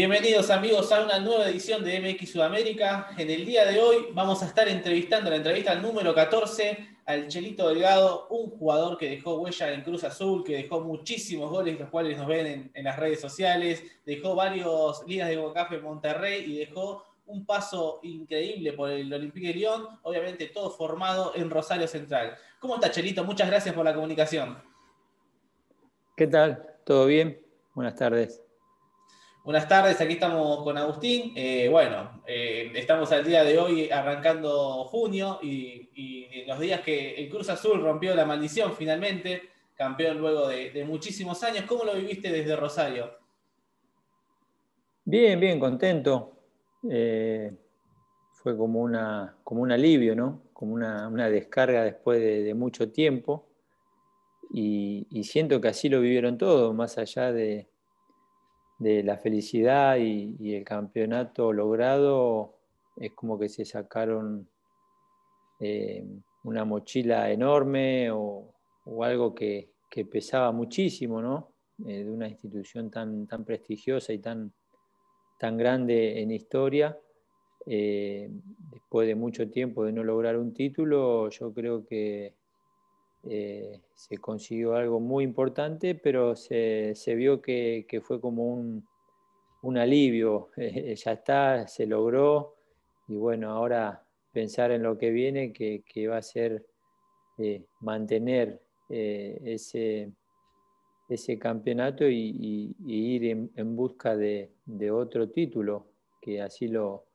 Bienvenidos amigos a una nueva edición de MX Sudamérica. En el día de hoy vamos a estar entrevistando la entrevista número 14 al Chelito Delgado, un jugador que dejó huella en Cruz Azul, que dejó muchísimos goles, los cuales nos ven en, las redes sociales, dejó varios ligas de Bocafe en Monterrey y dejó un paso increíble por el Olympique de Lyon, obviamente todo formado en Rosario Central. ¿Cómo está Chelito? Muchas gracias por la comunicación. ¿Qué tal? ¿Todo bien? Buenas tardes. Buenas tardes, aquí estamos con Agustín. Eh, bueno, eh, estamos al día de hoy arrancando junio y, los días que el Cruz Azul rompió la maldición finalmente, campeón luego de, muchísimos años. ¿Cómo lo viviste desde Rosario? Bien, bien, contento. Eh, fue como, una, como un alivio, ¿no? Como una, descarga después de, mucho tiempo. y, siento que así lo vivieron todos, más allá de, de la felicidad y, el campeonato logrado, es como que se sacaron eh, una mochila enorme o, algo que, pesaba muchísimo, ¿no? Eh, de una institución tan, tan prestigiosa y tan, tan grande en historia. Eh, después de mucho tiempo de no lograr un título, yo creo que eh, se consiguió algo muy importante, pero se, vio que, fue como un, alivio, ya está, se logró y bueno, ahora pensar en lo que viene, que, va a ser eh, mantener eh, ese, ese campeonato y, ir en, busca de, otro título, que así lo,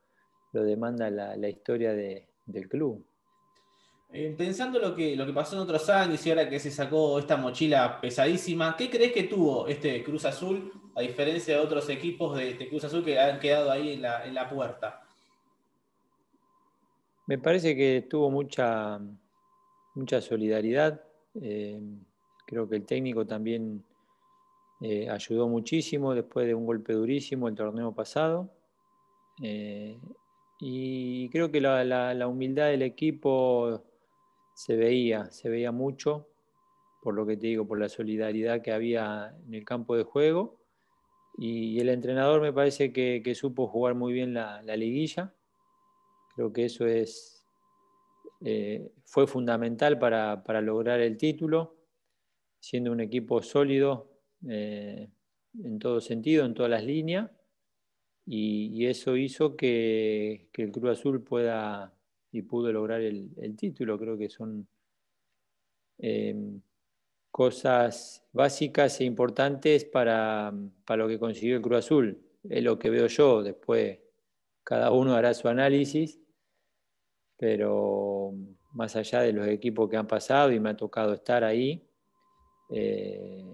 demanda la, historia del club. Eh, pensando lo que, lo que pasó en otros años y ahora que se sacó esta mochila pesadísima, ¿qué crees que tuvo este Cruz Azul a diferencia de otros equipos de, este Cruz Azul que han quedado ahí en la, puerta? Me parece que tuvo mucha, mucha solidaridad. Eh, creo que el técnico también eh, ayudó muchísimo después de un golpe durísimo el torneo pasado. y creo que la humildad del equipo se veía, se veía mucho, por lo que te digo, por la solidaridad que había en el campo de juego. Y el entrenador me parece que, supo jugar muy bien la, liguilla. Creo que eso es, eh, fue fundamental para, lograr el título, siendo un equipo sólido eh, en todo sentido, en todas las líneas. Y, eso hizo que, que el Cruz Azul pueda y pudo lograr el, título. Creo que son em, cosas básicas e importantes para, lo que consiguió el Cruz Azul. Es lo que veo yo, después cada uno hará su análisis, pero más allá de los equipos que han pasado y me ha tocado estar ahí, eh,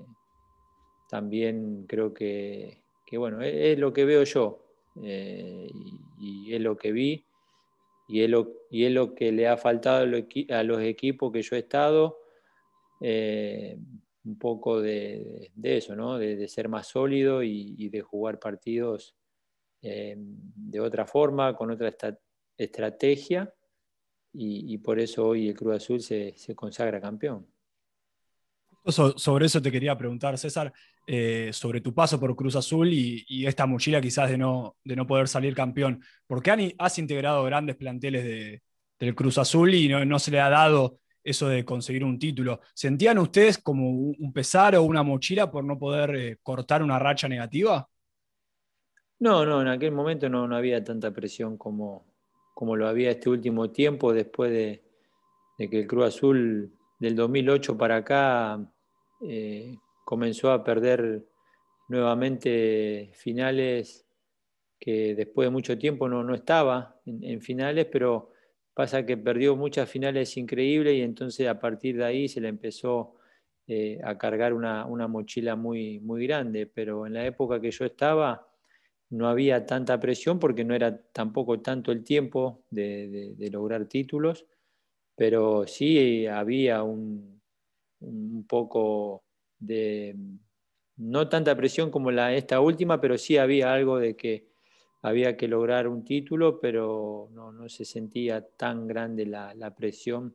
también creo que, bueno, es, lo que veo yo eh, y, es lo que vi y es lo, y es lo que le ha faltado a los equipos que yo he estado, eh, un poco de, eso, ¿no? de, ser más sólido y, de jugar partidos eh, de otra forma, con otra estrategia, y, por eso hoy el Cruz Azul se consagra campeón sobre eso te quería preguntar, César, eh, sobre tu paso por Cruz Azul y, esta mochila quizás de no, de no poder salir campeón. ¿Por qué has integrado grandes planteles del Cruz Azul y no, se le ha dado eso de conseguir un título? ¿Sentían ustedes como un pesar o una mochila por no poder eh, cortar una racha negativa? No, no, en aquel momento no, no había tanta presión como, como lo había este último tiempo después de, de que el Cruz Azul del 2008 para acá eh, comenzó a perder nuevamente finales que después de mucho tiempo no, no estaba en, finales, pero pasa que perdió muchas finales increíbles y entonces a partir de ahí se le empezó eh, a cargar una, mochila muy, muy grande, pero en la época que yo estaba no había tanta presión porque no era tampoco tanto el tiempo de lograr títulos pero sí había un, poco de, no tanta presión como la, esta última, pero sí había algo de que había que lograr un título, pero no, se sentía tan grande la, presión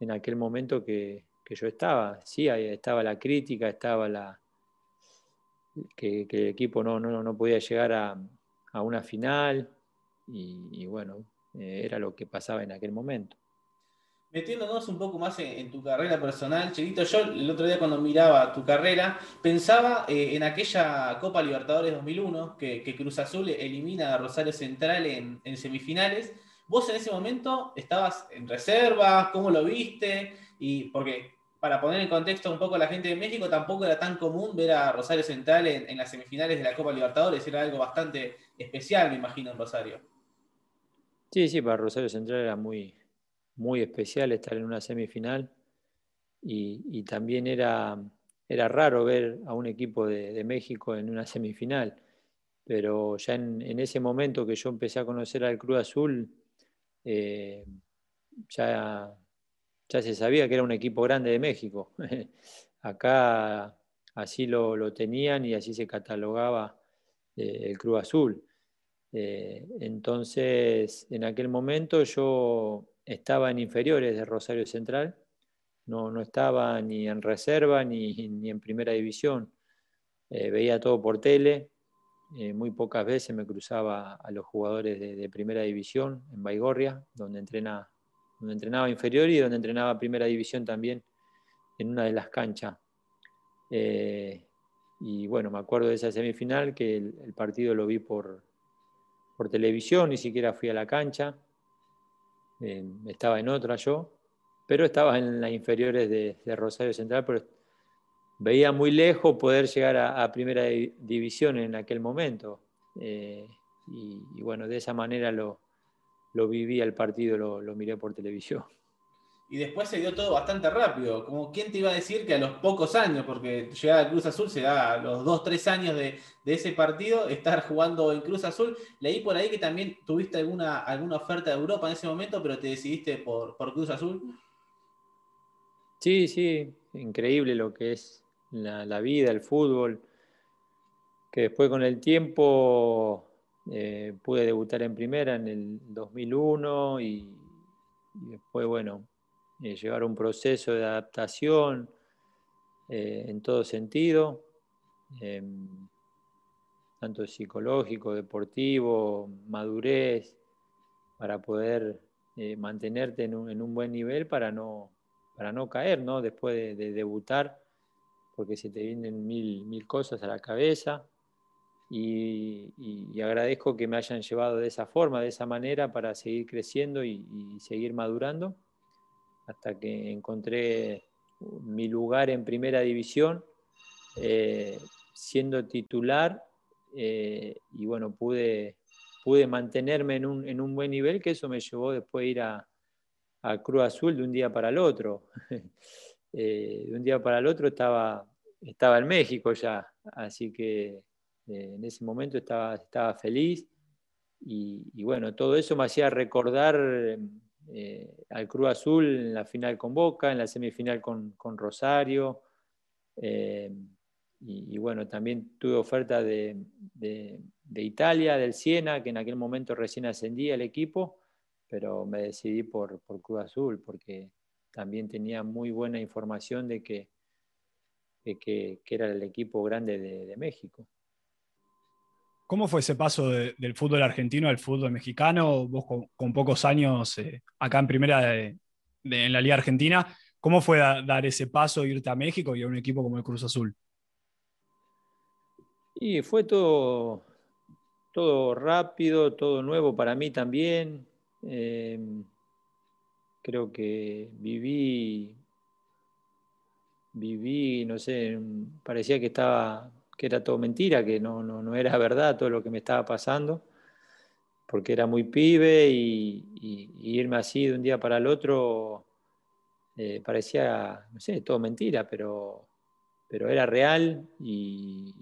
en aquel momento que, yo estaba. Sí, estaba la crítica, estaba la, que, el equipo no, no, podía llegar a, una final y, bueno, eh, era lo que pasaba en aquel momento. Metiéndonos un poco más en, tu carrera personal, Chilito, yo el otro día cuando miraba tu carrera, pensaba eh, en aquella Copa Libertadores 2001 que, Cruz Azul elimina a Rosario Central en, en, semifinales. Vos en ese momento estabas en reserva, ¿cómo lo viste? Y porque para poner en contexto un poco a la gente de México, tampoco era tan común ver a Rosario Central en, las semifinales de la Copa Libertadores, era algo bastante especial, me imagino, en Rosario. Sí, sí, para Rosario Central era muy, muy especial estar en una semifinal y, también era, era raro ver a un equipo de, México en una semifinal, pero ya en, ese momento que yo empecé a conocer al Cruz Azul, eh, ya ya se sabía que era un equipo grande de México. Acá así lo, tenían y así se catalogaba eh, el Cruz Azul. Eh, entonces, en aquel momento yo estaba en inferiores de Rosario Central, no, no estaba ni en reserva ni, ni en primera división. Eh, veía todo por tele, muy pocas veces me cruzaba a los jugadores de, primera división en Baigorria, donde donde entrenaba inferior y donde entrenaba primera división también en una de las canchas. Eh, y bueno, me acuerdo de esa semifinal que el, partido lo vi por, por, televisión, ni siquiera fui a la cancha, eh, estaba en otra yo, pero estaba en las inferiores de, Rosario Central, pero veía muy lejos poder llegar a, primera división en aquel momento. Eh, y, bueno, de esa manera lo, lo viví el partido, lo, miré por televisión. Y después se dio todo bastante rápido. Como quién te iba a decir que a los pocos años, porque llegar al Cruz Azul se da a los dos, tres años de, ese partido, estar jugando en Cruz Azul. Leí por ahí que también tuviste alguna, alguna oferta de Europa en ese momento, pero te decidiste por, por Cruz Azul. Sí, sí, increíble lo que es la, vida, el fútbol, que después con el tiempo eh, pude debutar en primera en el 2001 y, después, bueno, eh, llevar un proceso de adaptación eh, en todo sentido, em, tanto psicológico, deportivo, madurez, para poder mantenerte en un, buen nivel para no, para no caer, ¿no? Después de, debutar, porque se te vienen mil, mil cosas a la cabeza y, agradezco que me hayan llevado de esa forma, de esa manera, para seguir creciendo y, seguir madurando, hasta que encontré mi lugar en primera división, eh, siendo titular, eh, y bueno, pude, pude mantenerme en un, en un, buen nivel, que eso me llevó después a ir a, a Cruz Azul de un día para el otro. Eh, de un día para el otro estaba, estaba en México ya, así que eh, en ese momento estaba, estaba feliz y, bueno, todo eso me hacía recordar eh, al Cruz Azul en la final con Boca, en la semifinal con, Rosario. Eh, y, bueno, también tuve oferta de, Italia, del Siena, que en aquel momento recién ascendía el equipo, pero me decidí por, por Cruz Azul porque también tenía muy buena información de que, que, era el equipo grande de México. ¿Cómo fue ese paso del fútbol argentino al fútbol mexicano? Vos con, pocos años eh, acá en primera en la Liga Argentina, ¿cómo fue dar ese paso, irte a México y a un equipo como el Cruz Azul? Y fue todo, todo rápido, todo nuevo para mí también. Em, creo que viví, viví, no sé, parecía que estaba que era todo mentira, que no, no, era verdad todo lo que me estaba pasando, porque era muy pibe y, irme así de un día para el otro eh, parecía, no sé, todo mentira, pero, pero era real y,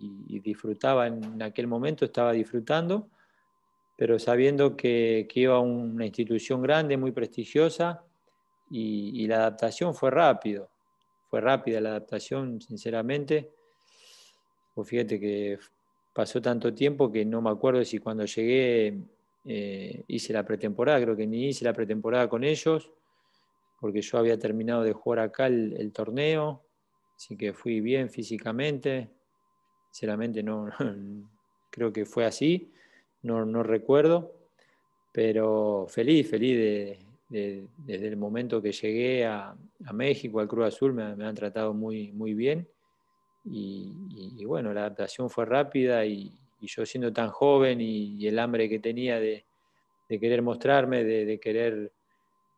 disfrutaba en aquel momento, estaba disfrutando, pero sabiendo que, iba a una institución grande, muy prestigiosa, y la adaptación fue rápido, fue rápida la adaptación, sinceramente pues fíjate que pasó tanto tiempo que no me acuerdo si cuando llegué eh, hice la pretemporada, creo que ni hice la pretemporada con ellos, porque yo había terminado de jugar acá el, torneo, así que fui bien físicamente, sinceramente no, creo que fue así, no, no recuerdo, pero feliz, feliz desde el momento que llegué a, México, al Cruz Azul, me, han tratado muy, muy bien y, bueno, la adaptación fue rápida y, yo siendo tan joven y, el hambre que tenía de, querer mostrarme, de, querer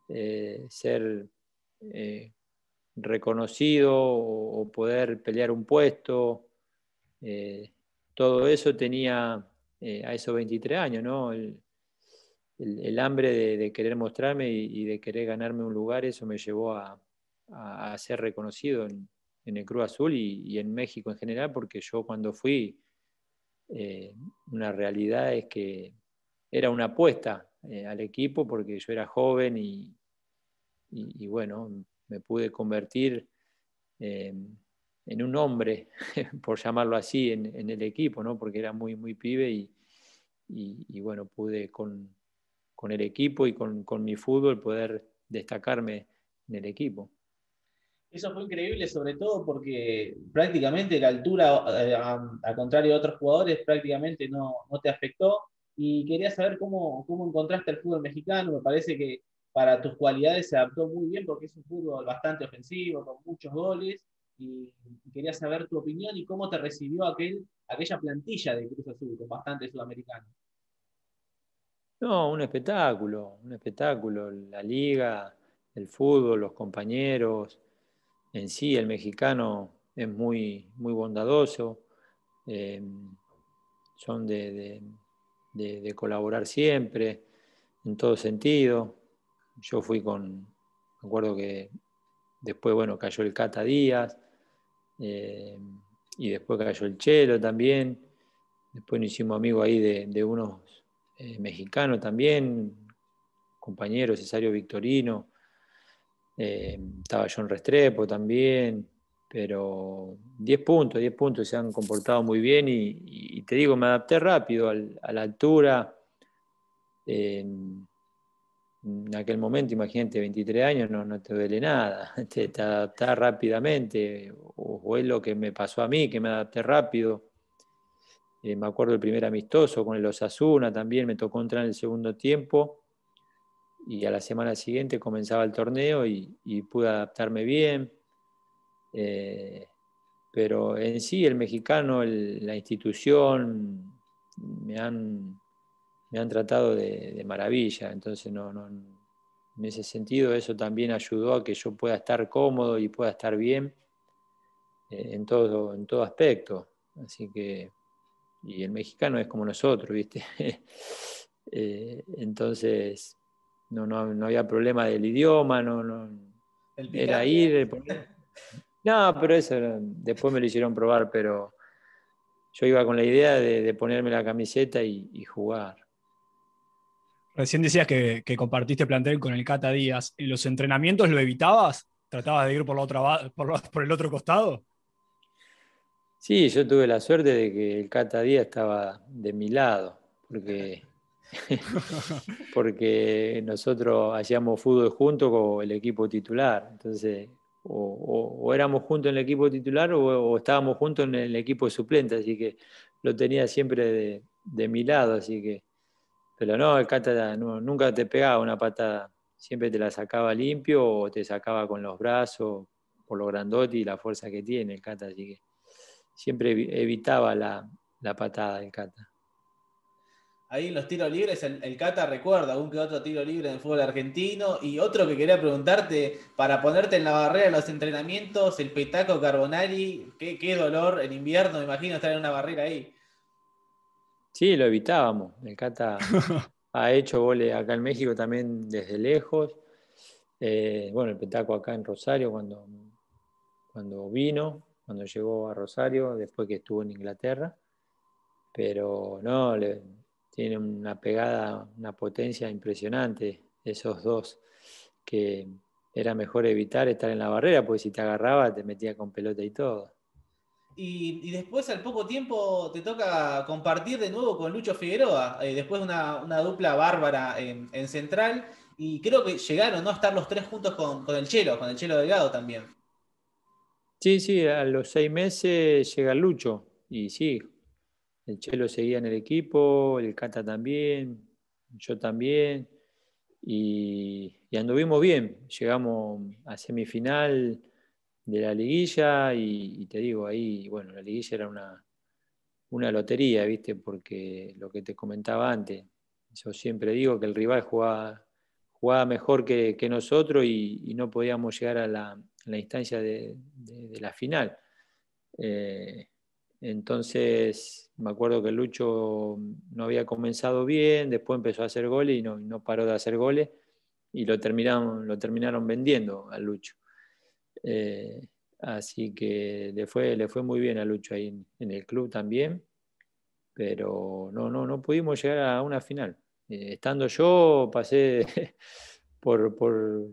eh, ser eh, reconocido o, poder pelear un puesto, eh, todo eso tenía a esos 23 años, ¿no? El, hambre de, querer mostrarme y, de querer ganarme un lugar, eso me llevó a, ser reconocido en, en el Cruz Azul y, en México en general, porque yo cuando fui, eh, una realidad es que era una apuesta eh, al equipo porque yo era joven y, bueno, me pude convertir en un hombre, por llamarlo así, en, el equipo, ¿no? porque era muy, muy pibe y, bueno, pude con, el equipo y con, con mi fútbol poder destacarme en el equipo. Eso fue increíble, sobre todo porque prácticamente la altura, eh, al contrario de otros jugadores, prácticamente no, te afectó. Y quería saber cómo, cómo encontraste el fútbol mexicano. Me parece que para tus cualidades se adaptó muy bien porque es un fútbol bastante ofensivo, con muchos goles. Y, quería saber tu opinión y cómo te recibió aquel, aquella plantilla de Cruz Azul, con bastante sudamericano. No, un espectáculo, un espectáculo. La liga, el fútbol, los compañeros en sí el mexicano es muy, muy bondadoso, eh, son de, colaborar siempre, en todo sentido. Yo fui con, me acuerdo que después, bueno, cayó el Cata Díaz, eh, y después cayó el Chelo también, después nos hicimos amigos ahí de, unos eh, mexicanos también, compañeros, Cesario Victorino, eh, estaba John Restrepo también, pero 10 puntos, 10 puntos, se han comportado muy bien y, te digo, me adapté rápido a la altura. en aquel momento, imagínate, 23 años, no, no te duele nada, te, te rápidamente, o, es lo que me pasó a mí, que me adapté rápido. Eh, me acuerdo el primer amistoso con el Osasuna, también me tocó entrar en el segundo tiempo y a la semana siguiente comenzaba el torneo y, pude adaptarme bien. Eh, pero en sí el mexicano, la institución, me han, me han tratado de, maravilla. Entonces, en ese sentido, eso también ayudó a que yo pueda estar cómodo y pueda estar bien eh, en, todo, en todo aspecto. Así que, y el mexicano es como nosotros, ¿viste? Eh, entonces, no, no, no había problema del idioma, no, no era ir. No, pero eso después me lo hicieron probar, pero yo iba con la idea de, ponerme la camiseta y, jugar. Recién decías que, compartiste plantel con el Cata Díaz. ¿En los entrenamientos lo evitabas? ¿Tratabas de ir por, la otra, por, el otro costado? Sí, yo tuve la suerte de que el Cata Díaz estaba de mi lado, porque porque nosotros hacíamos fútbol junto con el equipo titular. Entonces, o, éramos juntos en el equipo titular o, estábamos juntos en el equipo suplente, así que lo tenía siempre de, mi lado, así que. Pero no, el Cata nunca te pegaba una patada, siempre te la sacaba limpio o te sacaba con los brazos por lo grandote y la fuerza que tiene el Cata, así que siempre evitaba la, la patada del Cata ahí en los tiros libres, el, Cata recuerda algún que otro tiro libre en el fútbol argentino. Y otro que quería preguntarte, para ponerte en la barrera de los entrenamientos, el Petaco Carbonari, qué, dolor en invierno, me imagino estar en una barrera ahí. Sí, lo evitábamos. El Cata ha hecho goles acá en México también desde lejos. Eh, bueno, el Petaco acá en Rosario cuando, cuando vino, cuando llegó a Rosario, después que estuvo en Inglaterra. Pero no, le, tiene una pegada, una potencia impresionante, esos dos, que era mejor evitar estar en la barrera, porque si te agarraba te metía con pelota y todo. Y, después al poco tiempo te toca compartir de nuevo con Lucho Figueroa, eh, después de una, dupla bárbara en, Central, y creo que llegaron ¿no? a estar los tres juntos con, el Chelo, con el Chelo Delgado también. Sí, sí, a los seis meses llega Lucho, y sí, el Chelo seguía en el equipo, el Cata también, yo también, y, anduvimos bien. Llegamos a semifinal de la liguilla y, te digo, ahí, bueno, la liguilla era una, una lotería, ¿viste? Porque lo que te comentaba antes, yo siempre digo que el rival jugaba, jugaba mejor que, nosotros y, no podíamos llegar a la, instancia de, la final. Eh, entonces, me acuerdo que Lucho no había comenzado bien, después empezó a hacer goles y no, paró de hacer goles y lo terminaron, lo terminaron vendiendo a Lucho. Eh, así que le fue, le fue muy bien a Lucho ahí en, el club también, pero no, no, no pudimos llegar a una final. Eh, estando yo, pasé por, por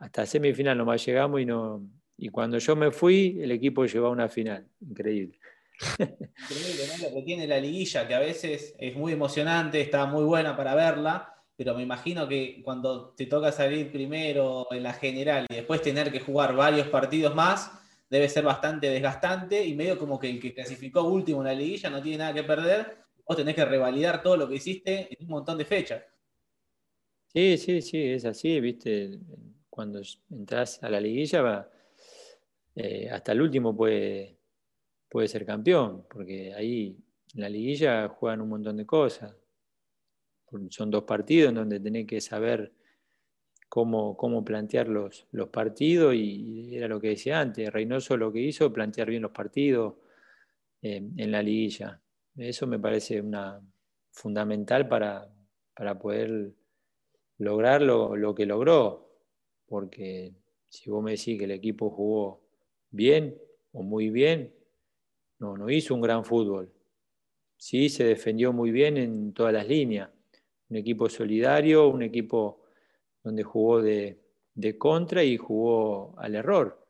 hasta semifinal nomás llegamos y no. Y cuando yo me fui, el equipo llegó a una final. Increíble. Increíble. Lo que tiene la liguilla, que a veces es muy emocionante, está muy buena para verla, pero me imagino que cuando te toca salir primero en la general y después tener que jugar varios partidos más, debe ser bastante desgastante y medio como que el que clasificó último en la liguilla no tiene nada que perder, vos tenés que revalidar todo lo que hiciste en un montón de fechas. Sí, sí, sí, es así, viste, cuando entras a la liguilla, eh, hasta el último puede puede ser campeón, porque ahí en la liguilla juegan un montón de cosas. Son dos partidos en donde tenés que saber cómo, cómo plantear los, los partidos y era lo que decía antes, Reynoso lo que hizo, plantear bien los partidos eh, en la liguilla. Eso me parece una, fundamental para, poder lograr lo, lo, que logró, porque si vos me decís que el equipo jugó bien o muy bien, no, no hizo un gran fútbol. Sí, se defendió muy bien en todas las líneas. Un equipo solidario, un equipo donde jugó de, contra y jugó al error.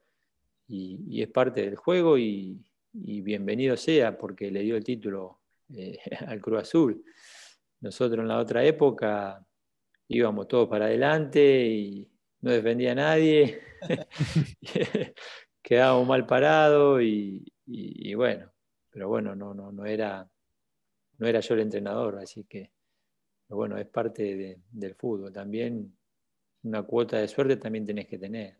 Y, es parte del juego y, bienvenido sea porque le dio el título eh, al Cruz Azul. Nosotros en la otra época íbamos todos para adelante y no defendía a nadie, quedábamos mal parados y, y, bueno, pero bueno, no, no, no, era, no era yo el entrenador, así que bueno, es parte del fútbol. También una cuota de suerte también tenés que tener.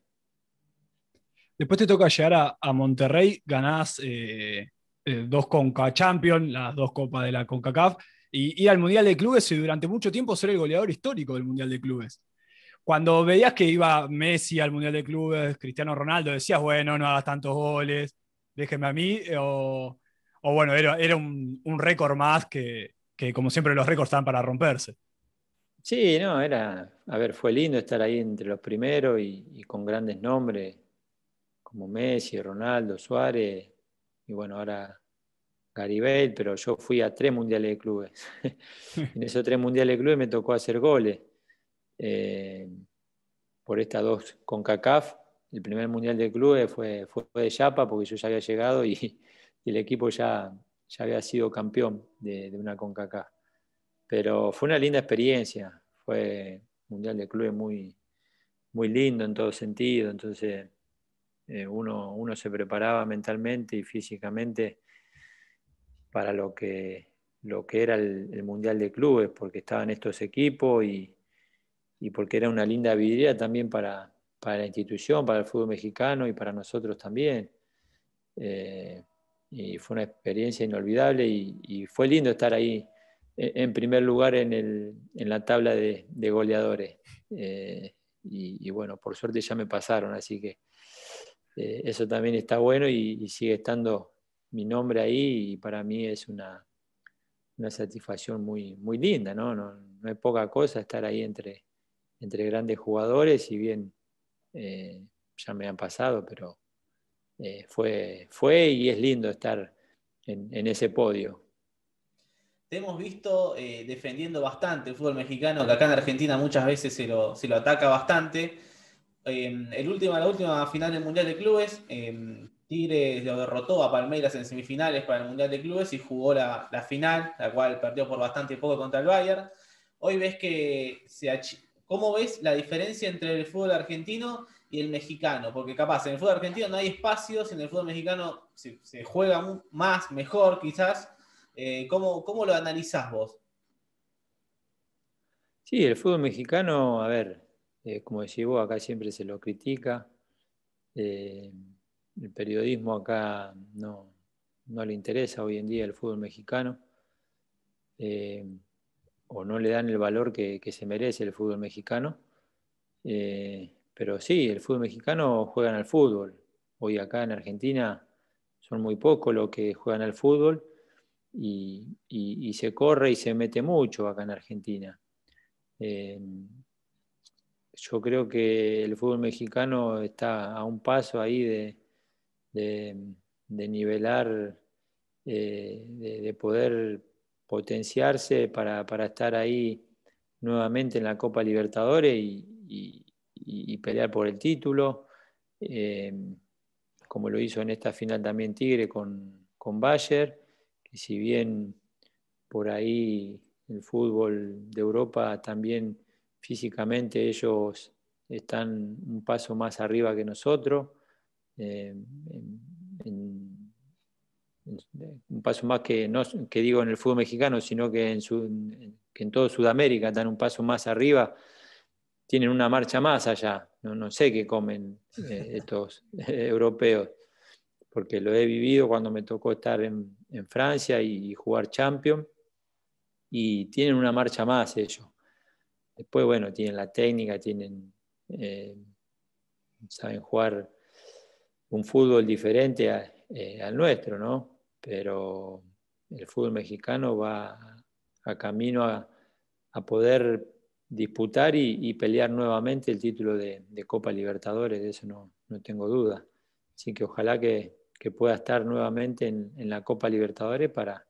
Después te toca llegar a, Monterrey, ganás eh, eh, dos Conca Champions, las dos copas de la CONCACAF, y ir al Mundial de Clubes y durante mucho tiempo ser el goleador histórico del Mundial de Clubes. Cuando veías que iba Messi al Mundial de Clubes, Cristiano Ronaldo, decías, bueno, no hagas tantos goles, déjeme a mí, o, bueno, era, era un, récord más que, como siempre los récords están para romperse. Sí, no, era, a ver, fue lindo estar ahí entre los primeros y, con grandes nombres como Messi, Ronaldo, Suárez, y bueno, ahora Garibay, pero yo fui a tres mundiales de clubes. en esos tres mundiales de clubes me tocó hacer goles. Eh, por estas dos con CACAF el primer mundial de clubes fue, fue de Chapa porque yo ya había llegado y, el equipo ya, ya había sido campeón de, una CONCACAF. Pero fue una linda experiencia, fue un mundial de clubes muy, muy lindo en todo sentido, entonces eh, uno, uno se preparaba mentalmente y físicamente para lo que, lo que era el, Mundial de Clubes, porque estaban estos equipos y, y porque era una linda vidriera también para, para la institución, para el fútbol mexicano y para nosotros también. Eh, y fue una experiencia inolvidable y, fue lindo estar ahí eh, en primer lugar en, la tabla de, goleadores. Eh, y, bueno, por suerte ya me pasaron, así que eso también está bueno y, sigue estando mi nombre ahí y para mí es una, satisfacción muy, muy linda, ¿no? ¿no? ¿no? es poca cosa estar ahí entre grandes jugadores y bien eh, ya me han pasado, pero eh, fue, fue y es lindo estar en, ese podio. Te hemos visto eh, defendiendo bastante el fútbol mexicano, que acá en Argentina muchas veces se lo, ataca bastante. el último, la última final del Mundial de Clubes, Tigres lo derrotó a Palmeiras en semifinales para el Mundial de Clubes y jugó la, la final, la cual perdió por bastante poco contra el Bayern. Hoy ves que se, ¿Cómo ves la diferencia entre el fútbol argentino y el mexicano? Porque capaz en el fútbol argentino no hay espacios, en el fútbol mexicano se, juega más, mejor quizás. Eh, ¿cómo, ¿Cómo lo analizás vos? Sí, el fútbol mexicano, a ver, eh, como decís vos, acá siempre se lo critica. Eh, el periodismo acá no, no, le interesa hoy en día el fútbol mexicano. O no le dan el valor que, se merece el fútbol mexicano. pero sí, el fútbol mexicano juegan al fútbol. Hoy acá en Argentina son muy pocos los que juegan al fútbol y se corre y se mete mucho acá en Argentina. Yo creo que el fútbol mexicano está a un paso ahí de, nivelar, eh, de, poder potenciarse para, estar ahí nuevamente en la Copa Libertadores y, pelear por el título, eh, como lo hizo en esta final también Tigre con, con Bayer, que si bien por ahí el fútbol de Europa también físicamente ellos están un paso más arriba que nosotros, eh, un paso más que, no que digo en el fútbol mexicano, sino que en, que en todo Sudamérica están un paso más arriba, tienen una marcha más allá. No, sé qué comen eh, estos europeos, porque lo he vivido cuando me tocó estar en, Francia y, y jugar Champions, y tienen una marcha más ellos. Después, bueno, tienen la técnica, tienen, eh, saben jugar un fútbol diferente eh, al nuestro, ¿no? Pero el fútbol mexicano va a, camino a, poder disputar y, pelear nuevamente el título de, Copa Libertadores, de eso no, tengo duda. Así que ojalá que, pueda estar nuevamente en la Copa Libertadores para,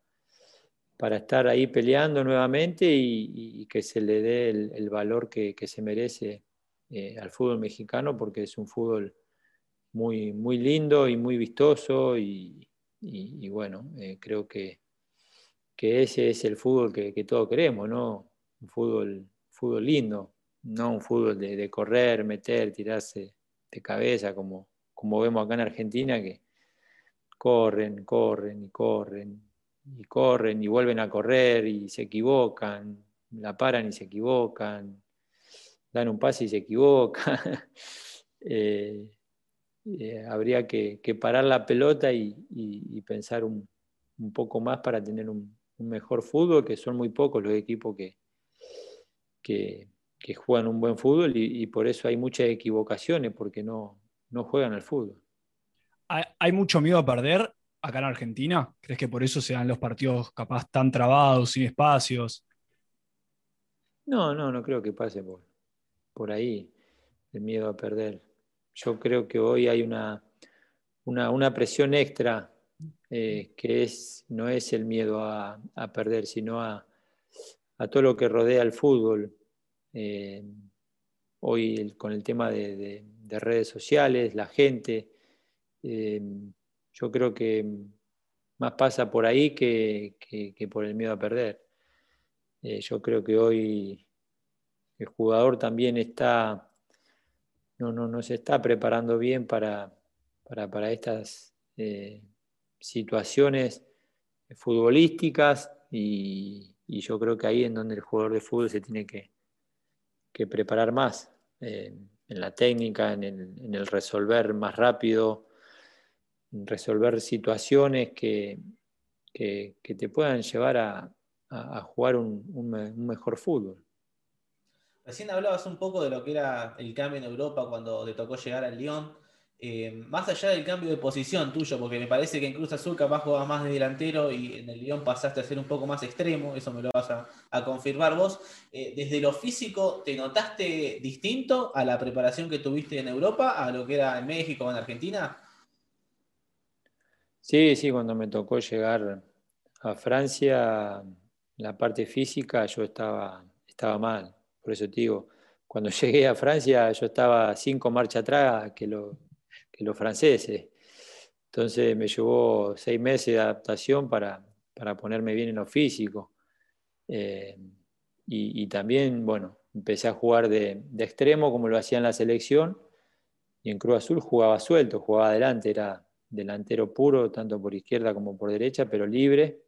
para estar ahí peleando nuevamente y, que se le dé el, valor que, se merece eh, al fútbol mexicano, porque es un fútbol muy, muy lindo y muy vistoso y, bueno, eh, creo que, que, ese es el fútbol que, todos queremos, ¿no? Un fútbol, fútbol lindo, no un fútbol de, correr, meter, tirarse de cabeza, como, como vemos acá en Argentina, que corren, corren y corren y corren y vuelven a correr y se equivocan, la paran y se equivocan, dan un pase y se equivocan. Eh, eh, habría que, parar la pelota y, pensar un, poco más para tener un, mejor fútbol, que son muy pocos los equipos que, que, juegan un buen fútbol y, por eso hay muchas equivocaciones, porque no, no juegan al fútbol. ¿Hay mucho miedo a perder acá en Argentina? ¿Crees que por eso se dan los partidos capaz tan trabados, sin espacios? No, no, no creo que pase por, por ahí el miedo a perder. Yo creo que hoy hay una, una, presión extra eh, que es, no es el miedo a, perder, sino a, todo lo que rodea el fútbol. Eh, hoy con el tema de, redes sociales, la gente, eh, yo creo que más pasa por ahí que, por el miedo a perder. Yo creo que hoy el jugador también está, no, no, no se está preparando bien para, para, estas eh, situaciones futbolísticas y, yo creo que ahí es donde el jugador de fútbol se tiene que, preparar más, eh, en la técnica, en el resolver más rápido, resolver situaciones que, que, te puedan llevar a, jugar un, mejor fútbol. Recién hablabas un poco de lo que era el cambio en Europa cuando te tocó llegar al Lyon. Eh, más allá del cambio de posición tuyo, porque me parece que en Cruz Azul capaz jugabas más de delantero y en el Lyon pasaste a ser un poco más extremo, eso me lo vas a, confirmar vos. Eh, desde lo físico, ¿te notaste distinto a la preparación que tuviste en Europa, a lo que era en México o en Argentina? Sí, sí, cuando me tocó llegar a Francia, la parte física yo estaba, estaba mal. Por eso te digo, cuando llegué a Francia yo estaba cinco marchas atrás que, lo, que los franceses. Entonces me llevó seis meses de adaptación para, ponerme bien en lo físico. Eh, y, también, bueno, empecé a jugar de, extremo como lo hacía en la selección y en Cruz Azul jugaba suelto, jugaba adelante, era delantero puro, tanto por izquierda como por derecha, pero libre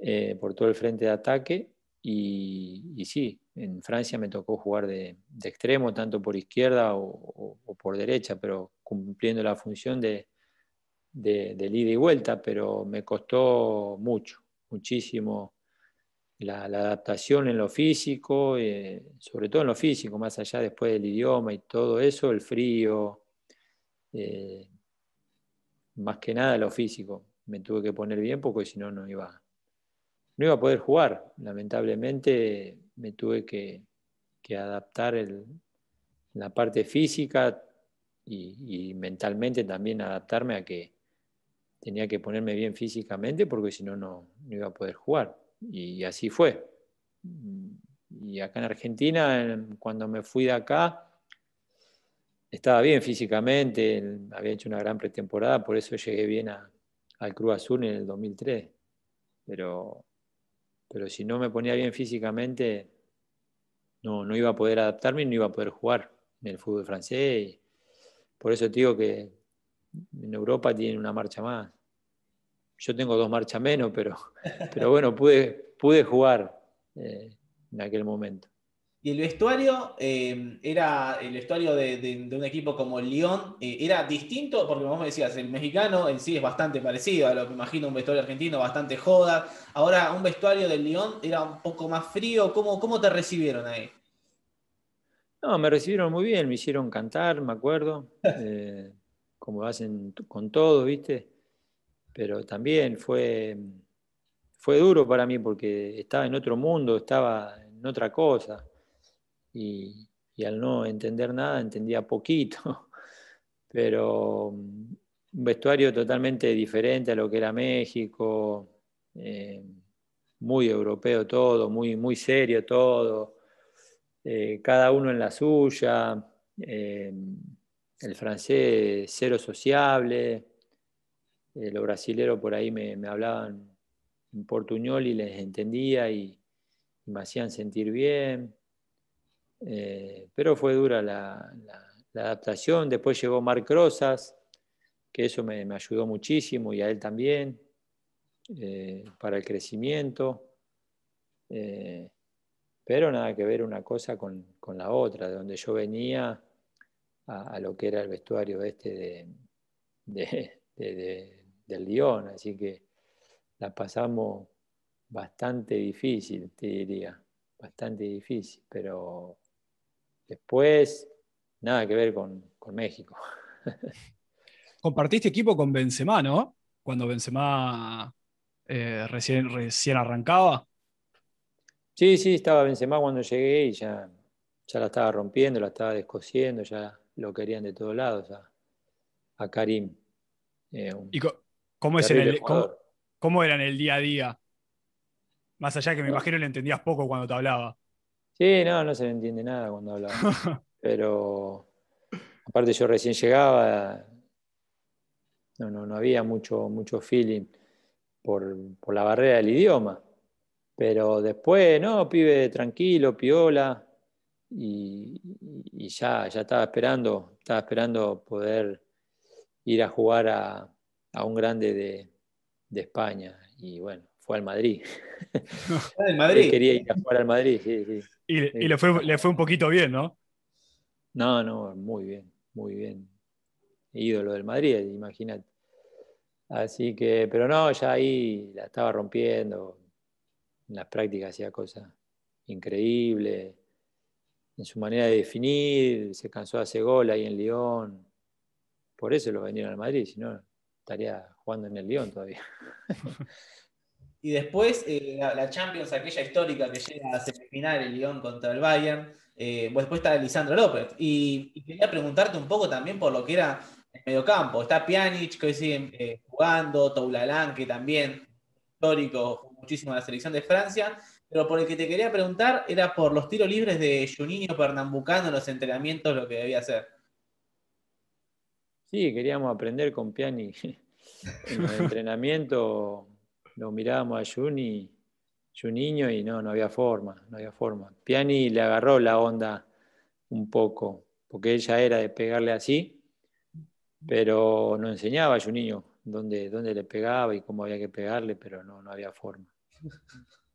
eh, por todo el frente de ataque. Y, sí, en Francia me tocó jugar de, extremo, tanto por izquierda o, por derecha, pero cumpliendo la función de, de, ida y vuelta, pero me costó mucho, muchísimo la, adaptación en lo físico, eh, sobre todo en lo físico, más allá después del idioma y todo eso, el frío, eh, más que nada lo físico. Me tuve que poner bien porque si no, no iba, no iba a poder jugar. Lamentablemente me tuve que, adaptar la parte física y, mentalmente también adaptarme a que tenía que ponerme bien físicamente porque si no, no iba a poder jugar. Y así fue. Y acá en Argentina, cuando me fui de acá, estaba bien físicamente, había hecho una gran pretemporada, por eso llegué bien al Cruz Azul en el 2003. Pero, pero si no me ponía bien físicamente, no, no iba a poder adaptarme y no iba a poder jugar en el fútbol francés. por eso digo que en Europa tienen una marcha más. Yo tengo dos marchas menos, pero, pero bueno, pude, pude jugar eh, en aquel momento. Y el vestuario eh, era el vestuario de, un equipo como Lyon, eh, era distinto, porque como me decías, el mexicano en sí es bastante parecido a lo que imagino un vestuario argentino, bastante joda. Ahora, un vestuario del Lyon era un poco más frío. ¿Cómo, cómo te recibieron ahí? No, me recibieron muy bien, me hicieron cantar, me acuerdo, como hacen con todo, ¿viste? pero también fue, fue duro para mí porque estaba en otro mundo, estaba en otra cosa y, al no entender nada entendía poquito, pero un vestuario totalmente diferente a lo que era México, eh, muy europeo todo, muy, muy serio todo, eh, cada uno en la suya, eh, el francés cero sociable los brasileros por ahí me, hablaban en portuñol y les entendía y, me hacían sentir bien. Eh, pero fue dura la, adaptación. Después llegó Marc Rosas, que eso me, ayudó muchísimo y a él también eh, para el crecimiento. pero nada que ver una cosa con, la otra, de donde yo venía a, lo que era el vestuario este de del Lyon, así que la pasamos bastante difícil, te diría, bastante difícil, pero después nada que ver con, México. Compartiste equipo con Benzema, ¿no? Cuando Benzema eh, recién, recién arrancaba. Sí, sí, estaba Benzema cuando llegué y ya, ya la estaba rompiendo, la estaba descosiendo, ya lo querían de todos lados a, Karim. Eh, ¿Cómo, es el, cómo, era en el día a día? Más allá que me imagino le entendías poco cuando te hablaba. Sí, no, no se le entiende nada cuando hablaba. Pero aparte yo recién llegaba, no, no, no había mucho, mucho feeling por, la barrera del idioma. Pero después, no, pibe tranquilo, piola, y, y, ya, ya estaba esperando, estaba esperando poder ir a jugar a, a un grande de, España. Y bueno, fue al Madrid. ¿Al Madrid? quería ir a jugar al Madrid, sí, sí. Y, le, fue, le fue un poquito bien, ¿no? No, no, muy bien, muy bien. Ídolo del Madrid, imagínate. Así que, pero no, ya ahí la estaba rompiendo. En las prácticas hacía cosas increíbles. En su manera de definir, se cansó de hacer gol ahí en Lyon. Por eso lo vendieron al Madrid, si no, estaría jugando en el Lyon todavía. Y después eh, la, Champions, aquella histórica que llega a semifinal el Lyon contra el Bayern, eh, después está Lisandro López. Y, quería preguntarte un poco también por lo que era el mediocampo. Está Pjanic, que hoy sigue eh, jugando, Toulalan, que también histórico, muchísimo en la selección de Francia. Pero por el que te quería preguntar era por los tiros libres de Juninho Pernambucano en los entrenamientos, lo que debía hacer. Sí, queríamos aprender con Piani en el entrenamiento. Lo mirábamos a Juni, Juninho y no, no había forma, no había forma. Piani le agarró la onda un poco, porque ella era de pegarle así, pero no enseñaba a un niño dónde, dónde le pegaba y cómo había que pegarle, pero no, no había forma.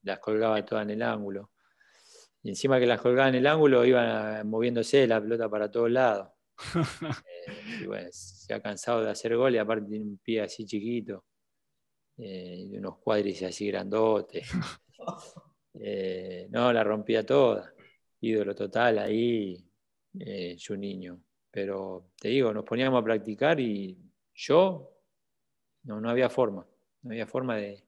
Las colgaba todas en el ángulo. Y encima que las colgaba en el ángulo, iban moviéndose la pelota para todos lados. Eh, y bueno, se ha cansado de hacer gol y aparte tiene un pie así chiquito, eh, y unos cuádriceps así grandotes. Eh, no, la rompía toda. Ídolo total ahí, eh, un niño. Pero te digo, nos poníamos a practicar y yo no, no había forma. No había forma de,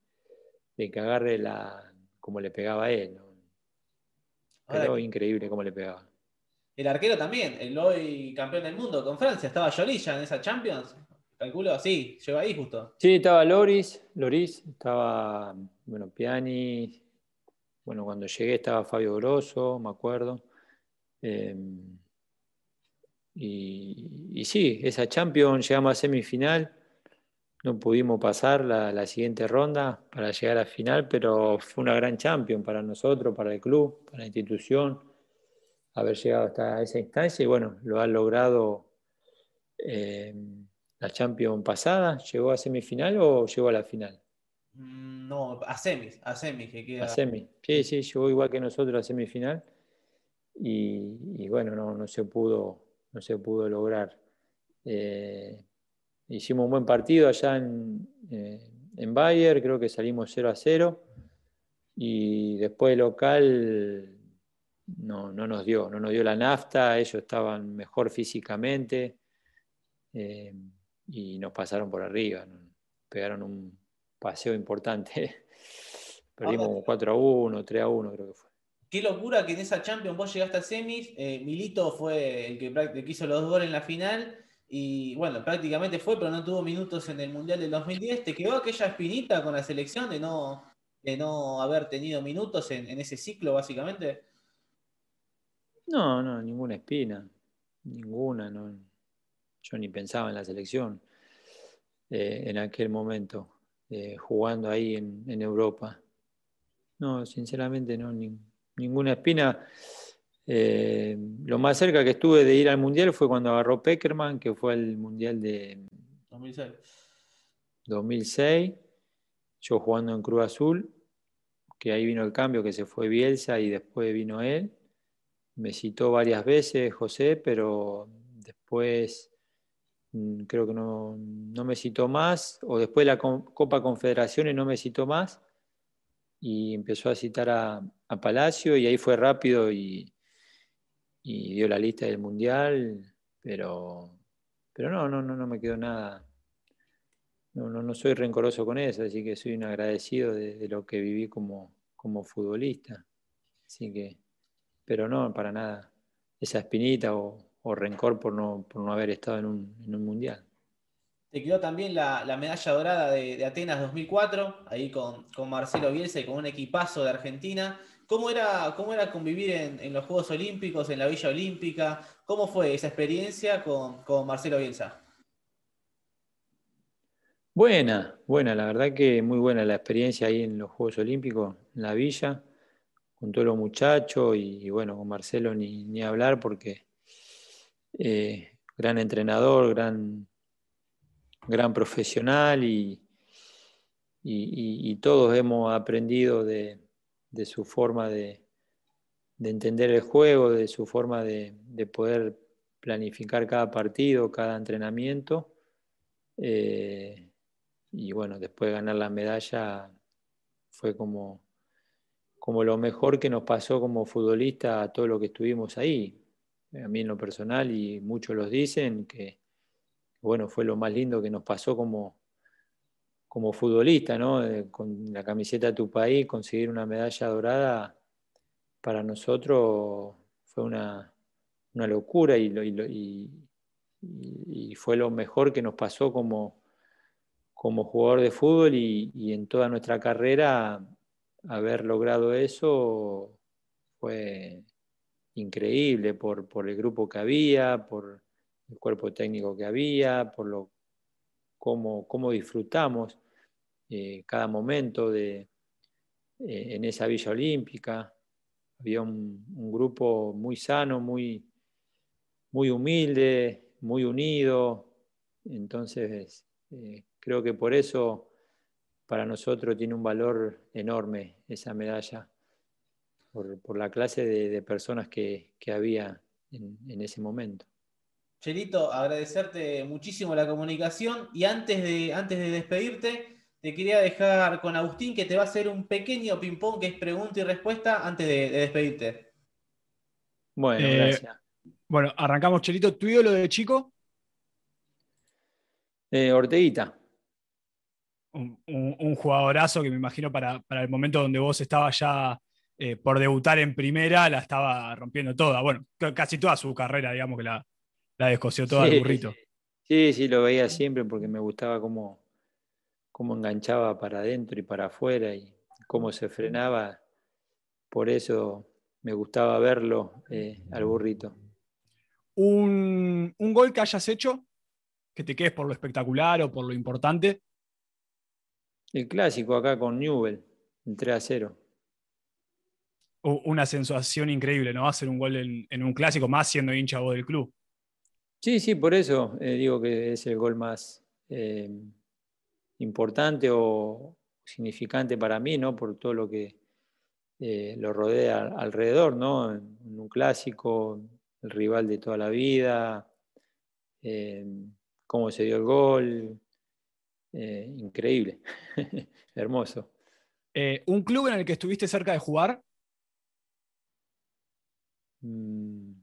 que agarre la como le pegaba a él. Pero increíble cómo le pegaba. El arquero también, el hoy campeón del mundo con Francia, estaba Jolilla en esa Champions. Calculo, sí, llegó ahí justo. Sí, estaba Loris, Loris, estaba, bueno, Piani. Bueno, cuando llegué estaba Fabio Grosso, me acuerdo. Em, y, sí, esa Champions llegamos a semifinal. No pudimos pasar la, la, siguiente ronda para llegar a final, pero fue una gran Champions para nosotros, para el club, para la institución, haber llegado hasta esa instancia y bueno, lo ha logrado. Em, la Champions pasada? ¿Llegó a semifinal o llegó a la final? Mm, no, a semis, a semis que queda. A semis, sí, sí, llegó igual que nosotros a semifinal. Y, bueno, no, se pudo, no se pudo lograr. Eh, hicimos un buen partido allá en, eh, en Bayern, creo que salimos 0 a 0. Y después local no, no nos dio, no nos dio la nafta, ellos estaban mejor físicamente. Eh, y nos pasaron por arriba, pegaron un paseo importante. Perdimos 4 a 1, 3 a 1 creo que fue. Qué locura que en esa Champions vos llegaste a semis, eh, Milito fue el que, hizo los dos goles en la final y bueno, prácticamente fue, pero no tuvo minutos en el Mundial del 2010. ¿Te quedó aquella espinita con la selección de no, de no haber tenido minutos en, en ese ciclo básicamente? No, no, ninguna espina, ninguna, no, yo ni pensaba en la selección eh, en aquel momento, eh, jugando ahí en, Europa. No, sinceramente no, ninguna espina. Eh, lo más cerca que estuve de ir al Mundial fue cuando agarró Peckerman, que fue el Mundial de 2006. 2006 yo jugando en Cruz Azul, que ahí vino el cambio, que se fue Bielsa y después vino él. Me citó varias veces José, pero después creo que no, me citó más, o después de la Copa Confederaciones no me citó más, y empezó a citar a, Palacio, y ahí fue rápido y, dio la lista del Mundial, pero, pero no, no, no, no me quedó nada. No, no, no soy rencoroso con eso, así que soy un agradecido de, lo que viví como, como futbolista. Así que, pero no, para nada. Esa espinita o, o rencor por no, por no haber estado en un, en un mundial. Te quedó también la, la medalla dorada de, de, Atenas 2004, ahí con, con, Marcelo Bielsa y con un equipazo de Argentina. ¿Cómo era, cómo era convivir en, en, los Juegos Olímpicos, en la Villa Olímpica? ¿Cómo fue esa experiencia con, con Marcelo Bielsa? Buena, buena, la verdad que muy buena la experiencia ahí en los Juegos Olímpicos, en la Villa, con todos los muchachos y, y bueno, con Marcelo ni, ni hablar porque eh, gran entrenador, gran, gran profesional y, y, todos hemos aprendido de, su forma de, entender el juego, de su forma de, poder planificar cada partido, cada entrenamiento. Eh, y bueno, después de ganar la medalla fue como, como lo mejor que nos pasó como futbolista a todo lo que estuvimos ahí a mí en lo personal, y muchos los dicen, que bueno, fue lo más lindo que nos pasó como, como futbolista, ¿no? con la camiseta de tu país, conseguir una medalla dorada, para nosotros fue una, locura y, y, fue lo mejor que nos pasó como, como jugador de fútbol y en toda nuestra carrera haber logrado eso fue increíble por, por, el grupo que había, por el cuerpo técnico que había, por lo cómo, cómo disfrutamos eh, cada momento de, eh, en esa Villa Olímpica. Había un, grupo muy sano, muy, muy humilde, muy unido. Entonces, eh, creo que por eso para nosotros tiene un valor enorme esa medalla, por, la clase de, personas que, había en, ese momento. Chelito, agradecerte muchísimo la comunicación y antes de, antes de despedirte, te quería dejar con Agustín que te va a hacer un pequeño ping-pong que es pregunta y respuesta antes de, despedirte. Bueno, eh, gracias. Bueno, arrancamos, Chelito. ¿Tu ídolo de chico? Eh, Orteguita. Un, jugadorazo que me imagino para, el momento donde vos estabas ya eh, por debutar en primera, la estaba rompiendo toda. Bueno, casi toda su carrera, digamos que la, la descoció toda el burrito. Sí, sí, lo veía siempre porque me gustaba cómo, cómo enganchaba para adentro y para afuera y cómo se frenaba. Por eso me gustaba verlo eh, al burrito. ¿Un, gol que hayas hecho que te quedes por lo espectacular o por lo importante? El clásico acá con Newell, el 3 a 0. Una sensación increíble, ¿no? Hacer un gol en, un clásico, más siendo hincha vos del club. Sí, sí, por eso eh, digo que es el gol más eh, importante o significante para mí, ¿no? Por todo lo que eh, lo rodea alrededor, ¿no? En un clásico, el rival de toda la vida, cómo se dio el gol, increíble, hermoso. ¿Un club en el que estuviste cerca de jugar? Mm.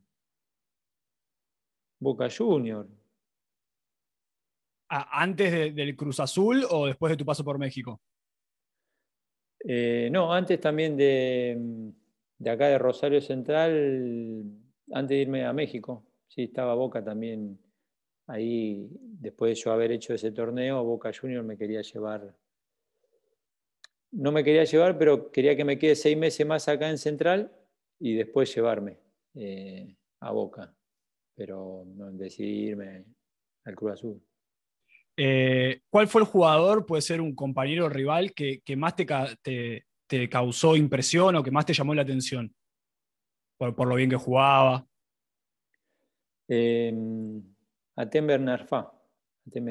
Boca Junior. ¿Antes del Cruz Azul o después de tu paso por México? no, antes también de, de acá de Rosario Central antes de irme a México, sí, estaba Boca también ahí, después de yo haber hecho ese torneo, Boca Junior me quería llevar, no me quería llevar, pero quería que me quede seis meses más acá en Central y después llevarme eh, a Boca, pero no decidí irme al Cruz Azul. Eh, ¿Cuál fue el jugador, puede ser un compañero o rival, que, más te, te causó impresión o que más te llamó la atención? por, lo bien que jugaba. Eh, Atem Narfa. Atem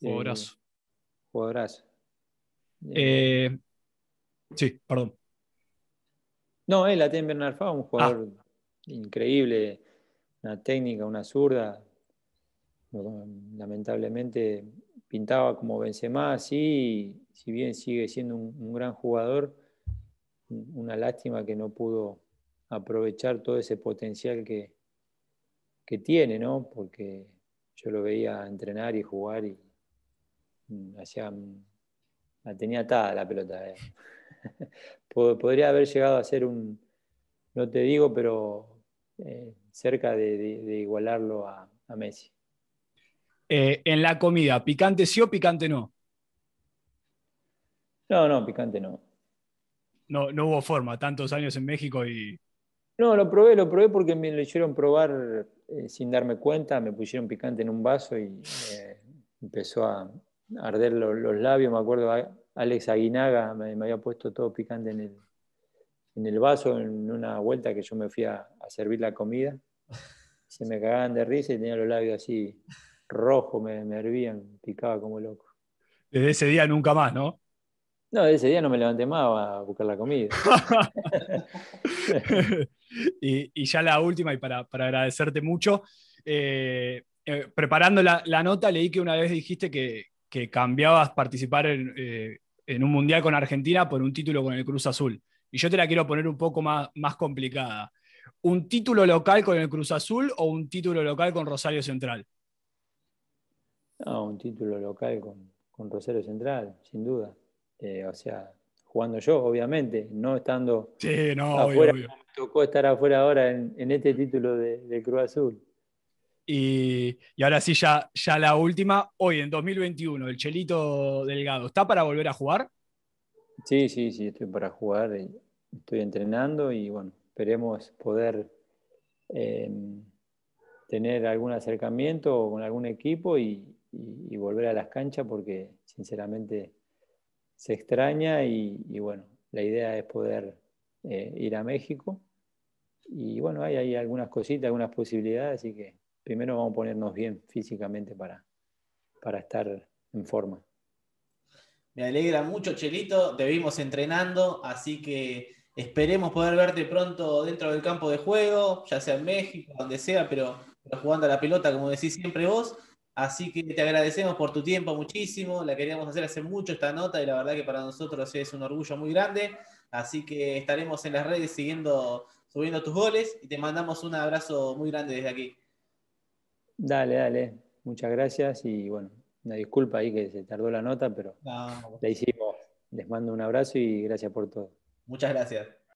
Jugadorazo. jugadorazo. Eh, sí, perdón. No, él, Atem Narfa, un jugador ah. increíble, una técnica, una zurda. Lamentablemente pintaba como Benzema, sí, si bien sigue siendo un gran jugador, una lástima que no pudo aprovechar todo ese potencial que, que tiene, ¿no? Porque yo lo veía entrenar y jugar y mm, hacía, mm, la tenía atada la pelota. Eh. Podría haber llegado a ser un, no te digo, pero eh, cerca de, igualarlo a, Messi. Eh, en la comida, ¿picante sí o picante no? No, no, picante no no, no hubo forma, tantos años en México y... No, lo probé, lo probé porque me lo hicieron probar eh, sin darme cuenta, me pusieron picante en un vaso y empezó a arder los, labios, me acuerdo, Alex Aguinaga me, había puesto todo picante en el, en el vaso en una vuelta que yo me fui a, servir la comida. Se me cagaban de risa y tenía los labios así rojos, me, me hervían, picaba como loco. Desde ese día nunca más, ¿no? No, ese día no me levanté más a buscar la comida. y, ya la última, y para, agradecerte mucho, eh, eh, preparando la, nota leí que una vez dijiste que, cambiabas participar eh, en, un mundial con Argentina por un título con el Cruz Azul. Y yo te la quiero poner un poco más, más complicada. ¿Un título local con el Cruz Azul o un título local con Rosario Central? No, un título local con Rosario Central, sin duda. Eh, o sea, jugando yo, obviamente, no estando sí, no, afuera. Me tocó estar afuera ahora en, este título de, Cruz Azul. Y, ahora sí, ya, ya la última. Hoy, en 2021, el Chelito Delgado, ¿está para volver a jugar? Sí, sí, sí, estoy para jugar. Estoy entrenando y bueno, esperemos poder em, tener algún acercamiento con algún equipo y volver a las canchas porque sinceramente se extraña y, bueno, la idea es poder eh, ir a México y bueno, hay, hay algunas cositas, algunas posibilidades, así que primero vamos a ponernos bien físicamente para, para estar en forma. Me alegra mucho, Chelito. Te vimos entrenando, así que esperemos poder verte pronto dentro del campo de juego, ya sea en México, donde sea, pero, jugando a la pelota, como decís siempre vos. Así que te agradecemos por tu tiempo muchísimo. La queríamos hacer hace mucho esta nota y la verdad que para nosotros es un orgullo muy grande. Así que estaremos en las redes siguiendo, subiendo tus goles y te mandamos un abrazo muy grande desde aquí. Dale, dale. Muchas gracias y bueno, una disculpa ahí que se tardó la nota, pero la hicimos. Les mando un abrazo y gracias por todo. Muchas gracias.